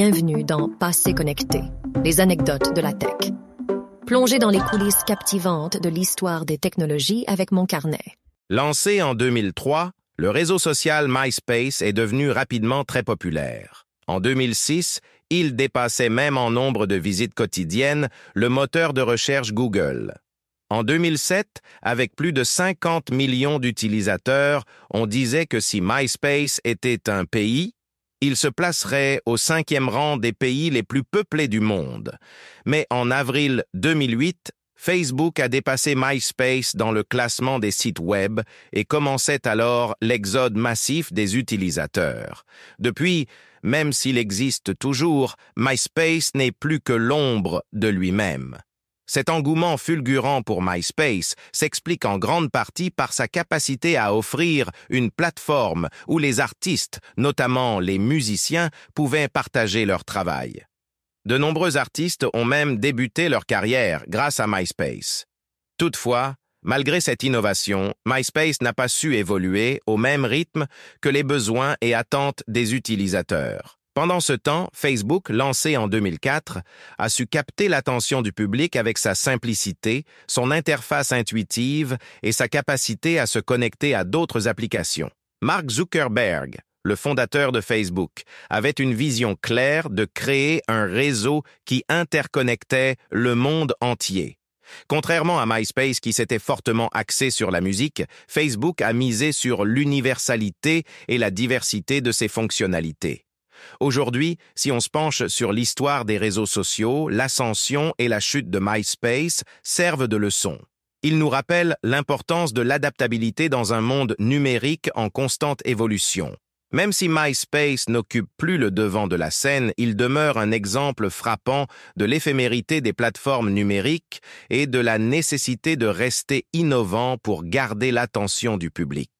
Bienvenue dans Passé connecté, les anecdotes de la tech. Plongez dans les coulisses captivantes de l'histoire des technologies avec mon carnet. Lancé en 2003, le réseau social MySpace est devenu rapidement très populaire. En 2006, il dépassait même en nombre de visites quotidiennes le moteur de recherche Google. En 2007, avec plus de 50 millions d'utilisateurs, on disait que si MySpace était un pays, il se placerait au cinquième rang des pays les plus peuplés du monde. Mais en avril 2008, Facebook a dépassé MySpace dans le classement des sites web et commençait alors l'exode massif des utilisateurs. Depuis, même s'il existe toujours, MySpace n'est plus que l'ombre de lui-même. Cet engouement fulgurant pour MySpace s'explique en grande partie par sa capacité à offrir une plateforme où les artistes, notamment les musiciens, pouvaient partager leur travail. De nombreux artistes ont même débuté leur carrière grâce à MySpace. Toutefois, malgré cette innovation, MySpace n'a pas su évoluer au même rythme que les besoins et attentes des utilisateurs. Pendant ce temps, Facebook, lancé en 2004, a su capter l'attention du public avec sa simplicité, son interface intuitive et sa capacité à se connecter à d'autres applications. Mark Zuckerberg, le fondateur de Facebook, avait une vision claire de créer un réseau qui interconnectait le monde entier. Contrairement à MySpace qui s'était fortement axé sur la musique, Facebook a misé sur l'universalité et la diversité de ses fonctionnalités. Aujourd'hui, si on se penche sur l'histoire des réseaux sociaux, l'ascension et la chute de MySpace servent de leçon. Ils nous rappellent l'importance de l'adaptabilité dans un monde numérique en constante évolution. Même si MySpace n'occupe plus le devant de la scène, il demeure un exemple frappant de l'éphémérité des plateformes numériques et de la nécessité de rester innovant pour garder l'attention du public.